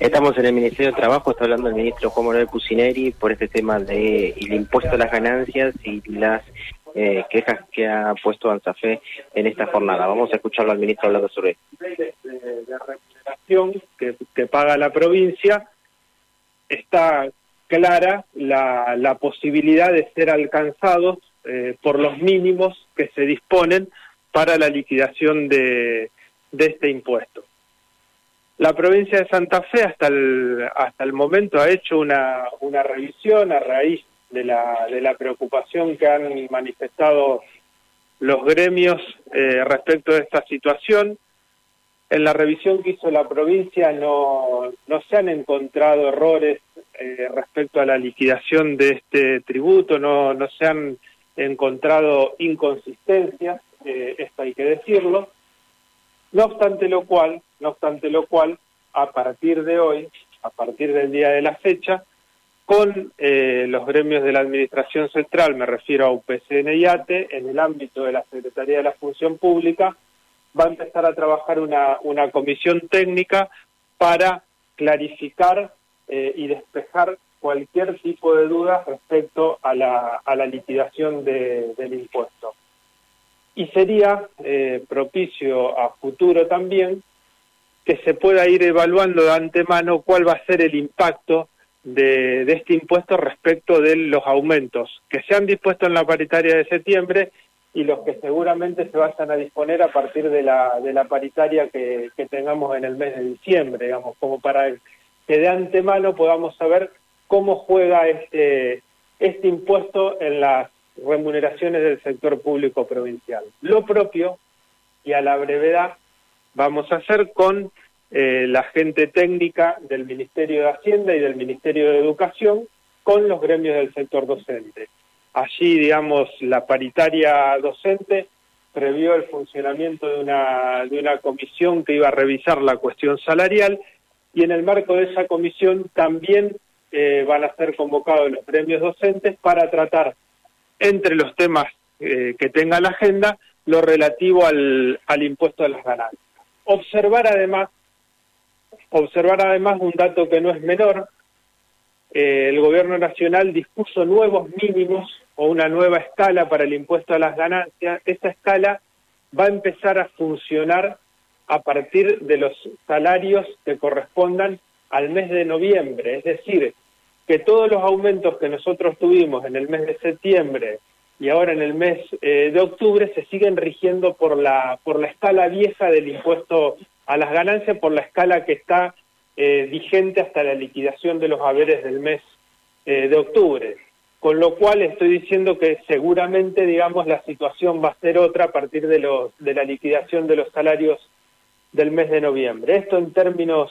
Estamos en el Ministerio de Trabajo, está hablando el ministro Juan Manuel Pusineri por este tema de el impuesto a las ganancias y las eh, quejas que ha puesto ANSAFE en esta jornada. Vamos a escucharlo al ministro hablando sobre de, de remuneración que, que, paga la provincia, está clara la, la posibilidad de ser alcanzados eh, por los mínimos que se disponen para la liquidación de, de este impuesto. La provincia de Santa Fe hasta el, hasta el momento ha hecho una, una revisión a raíz de la, de la preocupación que han manifestado los gremios eh, respecto de esta situación. En la revisión que hizo la provincia no, no se han encontrado errores eh, respecto a la liquidación de este tributo, no, no se han encontrado inconsistencias, eh, esto hay que decirlo. No obstante lo cual, no obstante lo cual, a partir de hoy, a partir del día de la fecha, con eh, los gremios de la Administración Central, me refiero a UPCN y ATE, en el ámbito de la Secretaría de la Función Pública, va a empezar a trabajar una, una comisión técnica para clarificar eh, y despejar cualquier tipo de dudas respecto a la, a la liquidación de, del impuesto y sería eh, propicio a futuro también que se pueda ir evaluando de antemano cuál va a ser el impacto de, este impuesto respecto de los aumentos que se han dispuesto en la paritaria de septiembre y los que seguramente se vayan a disponer a partir de la, de la paritaria que, que tengamos en el mes de diciembre, digamos, como para que de antemano podamos saber cómo juega este, este impuesto en las remuneraciones del sector público provincial. Lo propio, y a la brevedad, vamos a hacer con eh, la gente técnica del Ministerio de Hacienda y del Ministerio de Educación, con los gremios del sector docente. Allí, digamos, la paritaria docente previó el funcionamiento de una, de una comisión que iba a revisar la cuestión salarial y en el marco de esa comisión también eh, van a ser convocados los gremios docentes para tratar entre los temas eh, que tenga la agenda lo relativo al, impuesto de las ganancias. Observar además, observar además un dato que no es menor, eh, el gobierno nacional dispuso nuevos mínimos o una nueva escala para el impuesto a las ganancias. Esa escala va a empezar a funcionar a partir de los salarios que correspondan al mes de noviembre, es decir, que todos los aumentos que nosotros tuvimos en el mes de septiembre y ahora en el mes eh, de octubre se siguen rigiendo por la, por la escala vieja del impuesto a las ganancias, por la escala que está eh, vigente hasta la liquidación de los haberes del mes eh, de octubre. Con lo cual estoy diciendo que seguramente, digamos, la situación va a ser otra a partir de, los, de la liquidación de los salarios del mes de noviembre. Esto en términos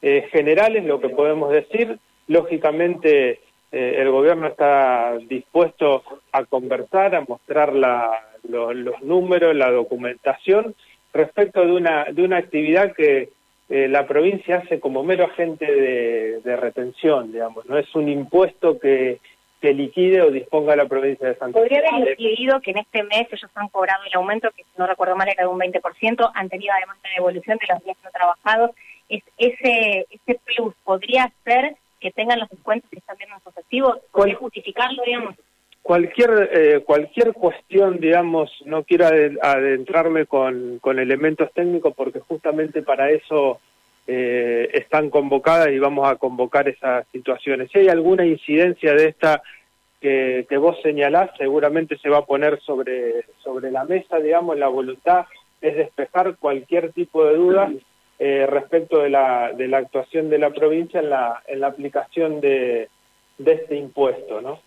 generales, lo que podemos decir, Lógicamente, eh, el gobierno está dispuesto a conversar, a mostrar la, lo, los números, la documentación respecto de una, de una actividad que eh, la provincia hace como mero agente de, de, retención, digamos, no es un impuesto que, que liquide o disponga la provincia de Santa Fe. ¿Podría haber incidido que en este mes ellos han cobrado el aumento, que si no recuerdo mal era de un 20%, han tenido además la devolución de los días no trabajados? Es, ese, ese plus podría ser que tengan los descuentos que están viendo en sus activos, ¿podría justificarlo, digamos? Cualquier, eh, cualquier cuestión, digamos, no quiero adentrarme con, con elementos técnicos porque justamente para eso eh, están convocadas y vamos a convocar esas situaciones. Si hay alguna incidencia de esta que, que vos señalás, seguramente se va a poner sobre, sobre la mesa, digamos, la voluntad es despejar cualquier tipo de duda eh, respecto de la, de la actuación de la provincia en la, en la aplicación de, de este impuesto, ¿no?